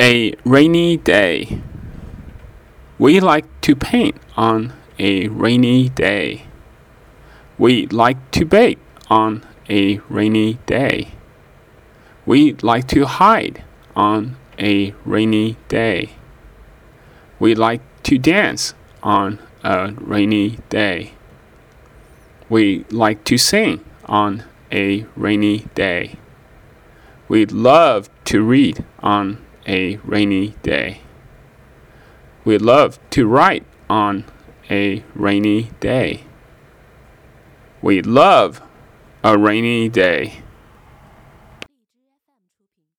A rainy day. We like to paint on a rainy day. We like to bake on a rainy day. We like to hide on a rainy day. We like to dance on a rainy day. We like to sing on a rainy day. We love to read on a rainy day. We love to write on a rainy day. We love a rainy day.